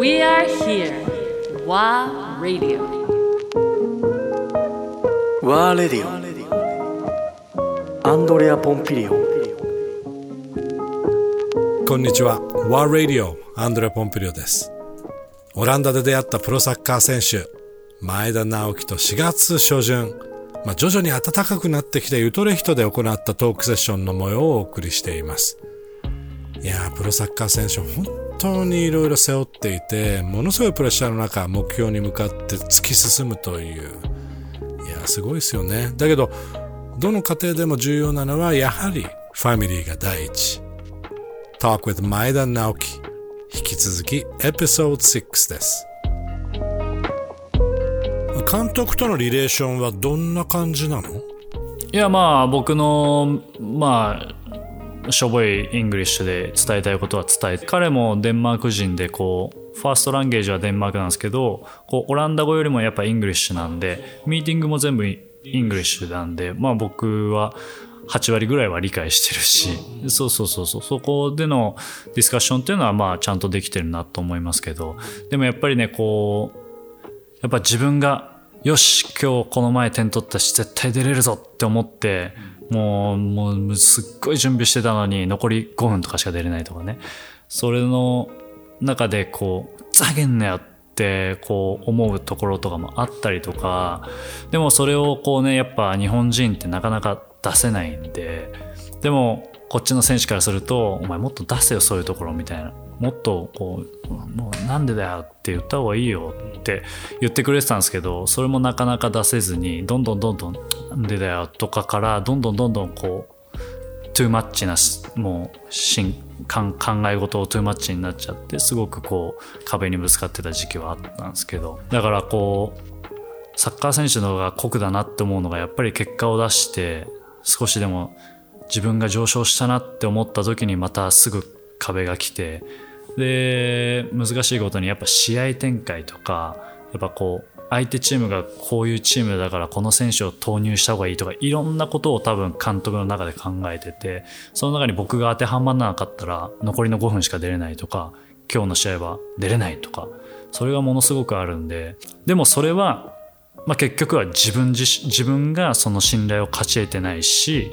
We are here. WA Radio. ワーレディオアンドレア・ポンピリオンこんにちは。ワーラディオ、アンドレ・ポンピリオです。オランダで出会ったプロサッカー選手、前田直樹と4月初旬、まあ、徐々に暖かくなってきてユトレヒトで行ったトークセッションの模様をお送りしています。いや、プロサッカー選手、本当にいろいろ背負っていて、ものすごいプレッシャーの中、目標に向かって突き進むという、いや、すごいですよね。だけど、どの家庭でも重要なのは、やはり、ファミリーが第一。Talk with 前田直樹。引き続き、エピソード6です。監督とのリレーションはどんな感じなの？いやまあ僕のまあしょぼい English で伝えたいことは伝えて彼もデンマーク人でこう first language はデンマークなんですけどこうオランダ語よりもやっぱ English なんでミーティングも全部 English なんでまあ僕は8割ぐらいは理解してるしそうそうそうそうそこでのディスカッションっていうのはまあちゃんとできてるなと思いますけどでもやっぱりねこうやっぱ自分がよし今日この前点取ったし絶対出れるぞって思ってもうもうすっごい準備してたのに残り5分とかしか出れないとかね。それの中でこうざけんなよってこう思うところとかもあったりとか。でもそれをこうねやっぱ日本人ってなかなか出せないんで。でもこっちの選手からするとお前もっと出せよそういうところみたいな。もっとこうもうなんでだよって言った方がいいよって言ってくれてたんですけどそれもなかなか出せずにどんどんどんどんなんでだよとかからどんどんどんどんこうトゥーマッチなもう考え事をトゥーマッチになっちゃってすごくこう壁にぶつかってた時期はあったんですけど。だからこうサッカー選手の方が酷だなって思うのがやっぱり結果を出して少しでも自分が上昇したなって思った時にまたすぐ壁が来てで難しいことにやっぱ試合展開とかやっぱこう相手チームがこういうチームだからこの選手を投入した方がいいとかいろんなことを多分監督の中で考えててその中に僕が当てはまらなかったら残りの5分しか出れないとか今日の試合は出れないとかそれがものすごくあるんででもそれは、まあ、結局は自分自自分がその信頼を勝ち得てないし、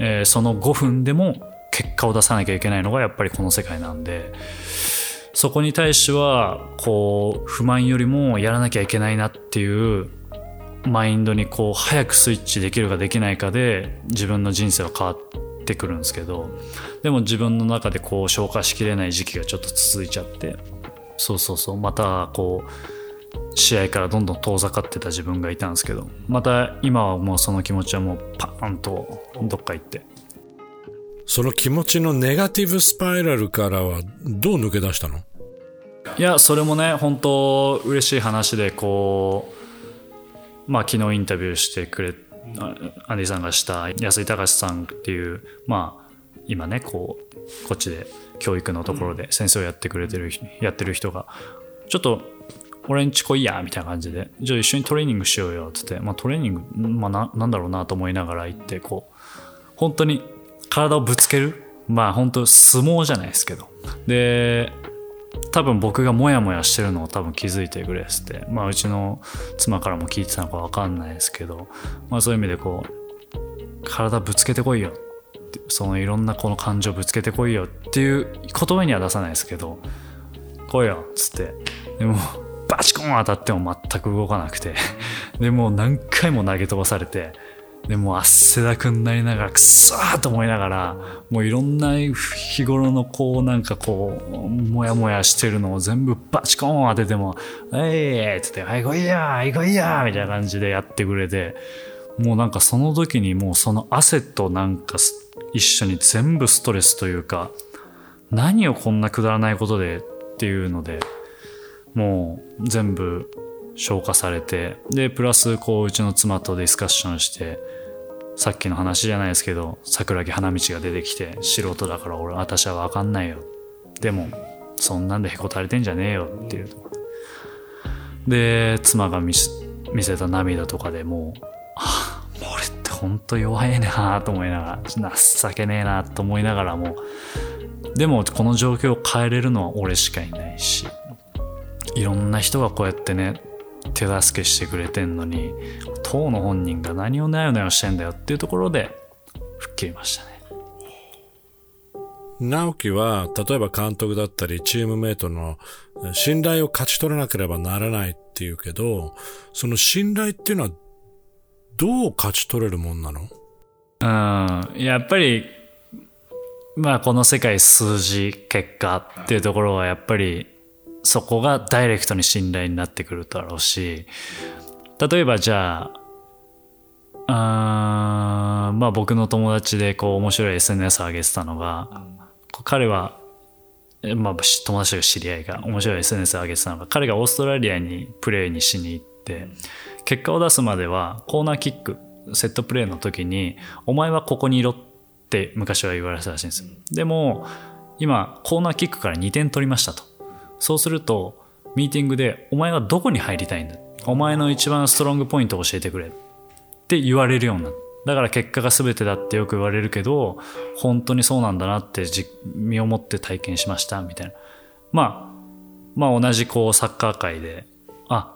えー、その5分でも結果を出さなきゃいけないのがやっぱりこの世界なんでそこに対してはこう不満よりもやらなきゃいけないなっていうマインドにこう早くスイッチできるかできないかで自分の人生は変わってくるんですけどでも自分の中でこう消化しきれない時期がちょっと続いちゃってそうそうそうまたこう試合からどんどん遠ざかってた自分がいたんですけどまた今はもうその気持ちはもうパーンとどっか行って。その気持ちのネガティブスパイラルからはどう抜け出したの？いやそれもね本当嬉しい話でこうまあ昨日インタビューしてくれアンディさんがした安井隆さんっていうまあ今ねこうこっちで教育のところで先生をやってくれてる、やってる人がちょっと俺んち来いやみたいな感じで。じゃあ一緒にトレーニングしようよ。っつって、まあ、トレーニング、まあ、ななんだろうなと思いながら行ってこう本当に体をぶつける？まあ本当相撲じゃないですけど。で多分僕がモヤモヤしてるのを多分気づいてくれてて、まあ、うちの妻からも聞いてたのか分かんないですけど、まあ、そういう意味でこう体ぶつけてこいよ。そのいろんなこの感情ぶつけてこいよっていう言葉には出さないですけど。来いよっつって。でもバチコン当たっても全く動かなくてでもう何回も投げ飛ばされてでもう汗だくになりながらくそーと思いながらもういろんな日頃のこうなんかこうモヤモヤしてるのを全部バチコン当てても「えい!」っつって「はい来いやはい来いや!」みたいな感じでやってくれてもうなんかその時にもうその汗となんか一緒に全部ストレスというか何をこんなくだらないことでっていうのでもう全部消化されてでプラスこううちの妻とディスカッションしてさっきの話じゃないですけど桜木花道が出てきて素人だから俺私は分かんないよ。でもそんなんでへこたれてんじゃねえよっていうとこ。で妻が見せた涙とかでもうあ俺ってほんと弱いなと思いながら情けねえなと思いながらもでもこの状況を変えれるのは俺しかいないし。いろんな人がこうやってね手助けしてくれてんのに当の本人が何をなよなよしてんだよっていうところで吹っ切りましたね。直樹は、例えば監督だったり、チームメイトの信頼を勝ち取らなければならないっていうけど、その信頼っていうのは、どう勝ち取れるもんなの？うん、やっぱり、まあこの世界数字、結果っていうところはやっぱりそこがダイレクトに信頼になってくるだろうし、例えばじゃあ、あまあ僕の友達でこう面白い SNS を上げてたのが、彼は、まあ友達が知り合いが面白い SNS を上げてたのが、彼がオーストラリアにプレーにしに行って、結果を出すまではコーナーキック、セットプレーの時に、お前はここにいろって昔は言われたらしいんですよ。でも、今、コーナーキックから2点取りましたと。そうすると、ミーティングで、お前はどこに入りたいんだ？お前の一番ストロングポイントを教えてくれ。って言われるようになった。だから結果が全てだってよく言われるけど、本当にそうなんだなってじ身をもって体験しました、みたいな。まあ、まあ同じこうサッカー界で、あ、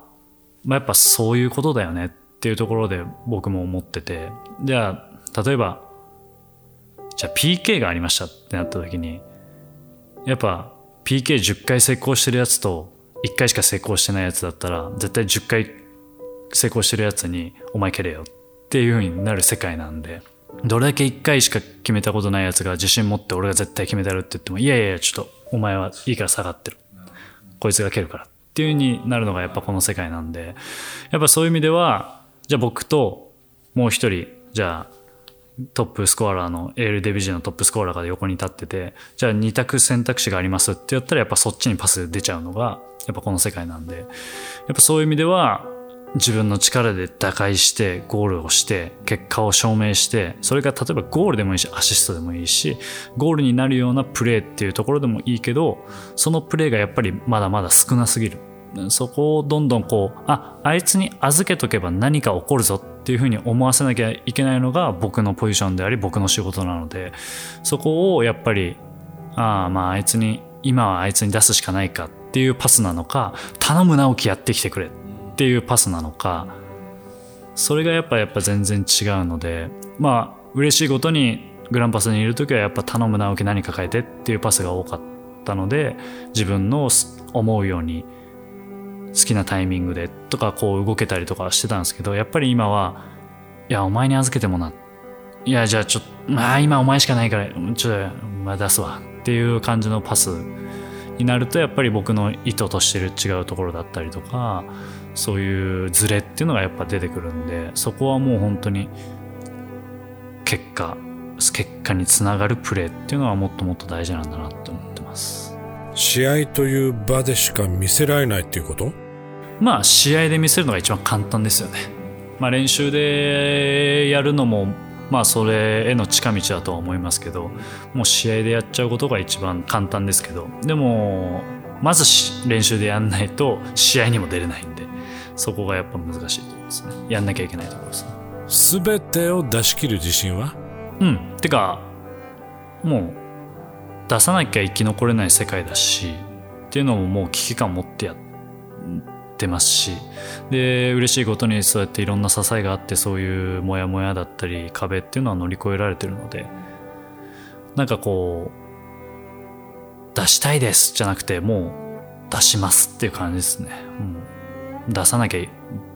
まあやっぱそういうことだよねっていうところで僕も思ってて、じゃあ、例えば、じゃあ PK がありましたってなった時に、やっぱ PK10 回成功してるやつと1回しか成功してないやつだったら、絶対10回成功してるやつにお前蹴れよっていう風になる世界なんで、どれだけ1回しか決めたことないやつが自信持って俺が絶対決めてやるって言っても、いやいやいや、ちょっとお前はいいから下がってる。こいつが蹴るからっていう風になるのがやっぱこの世界なんで、やっぱそういう意味では、じゃあ僕ともう一人、じゃあトップスコアラーの AL デビジョンのトップスコアラーが横に立ってて、じゃあ2択選択肢がありますって言ったらやっぱそっちにパス出ちゃうのが、やっぱこの世界なんで、やっぱそういう意味では、自分の力で打開して、ゴールをして、結果を証明して、それが例えばゴールでもいいし、アシストでもいいし、ゴールになるようなプレーっていうところでもいいけど、そのプレーがやっぱりまだまだ少なすぎる。そこをどんどんこう、あ、あいつに預けとけば何か起こるぞってっていうふうに思わせなきゃいけないのが僕のポジションであり僕の仕事なので、そこをやっぱり、ああ、まああいつに、今はあいつに出すしかないかっていうパスなのか、頼む直樹やってきてくれっていうパスなのか、それがやっぱやっぱ全然違うので、まあ嬉しいことにグランパスにいる時はやっぱ頼む直樹何か変えてっていうパスが多かったので、自分の思うように好きなタイミングでとかこう動けたりとかしてたんですけど、やっぱり今は、いや、お前に預けてもな。いや、じゃあちょっと、まあ今お前しかないから、ちょっと、まあ出すわ。っていう感じのパスになると、やっぱり僕の意図としてる違うところだったりとか、そういうズレっていうのがやっぱ出てくるんで、そこはもう本当に、結果、結果につながるプレーっていうのはもっともっと大事なんだなって思ってます。試合という場でしか見せられないっていうこと？まあ試合で見せるのが一番簡単ですよね。まあ練習でやるのもまあそれへの近道だとは思いますけど、もう試合でやっちゃうことが一番簡単ですけど、でもまず練習でやんないと試合にも出れないんで、そこがやっぱ難しいところですね。やんなきゃいけないところですね。すべてを出し切る自信は？うん。てか、もう出さなきゃ生き残れない世界だし、っていうのももう危機感持ってやってますし、で、嬉しいことにそうやっていろんな支えがあって、そういうモヤモヤだったり壁っていうのは乗り越えられてるので、なんかこう、出したいですじゃなくて、もう出しますっていう感じですね。うん、出さなきゃ、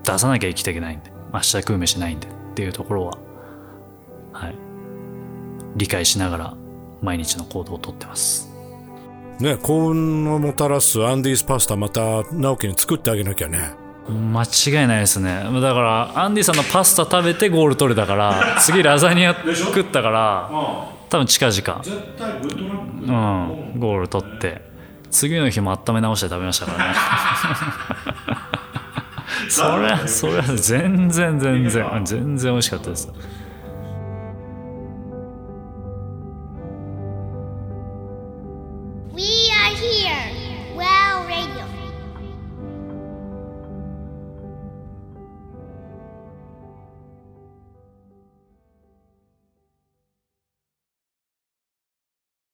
出さなきゃ生きていけないんで、明日食う飯ないんでっていうところは、はい。理解しながら毎日の行動をとってます。ね、幸運をもたらすアンディーズパスタまた直樹に作ってあげなきゃね。間違いないですね。だから、アンディさんのパスタ食べてゴール取れたから、次ラザニア食ったから、多分近々、うん、ゴール取って、次の日も温め直して食べましたからね。それは、それは全然全然、全然美味しかったです。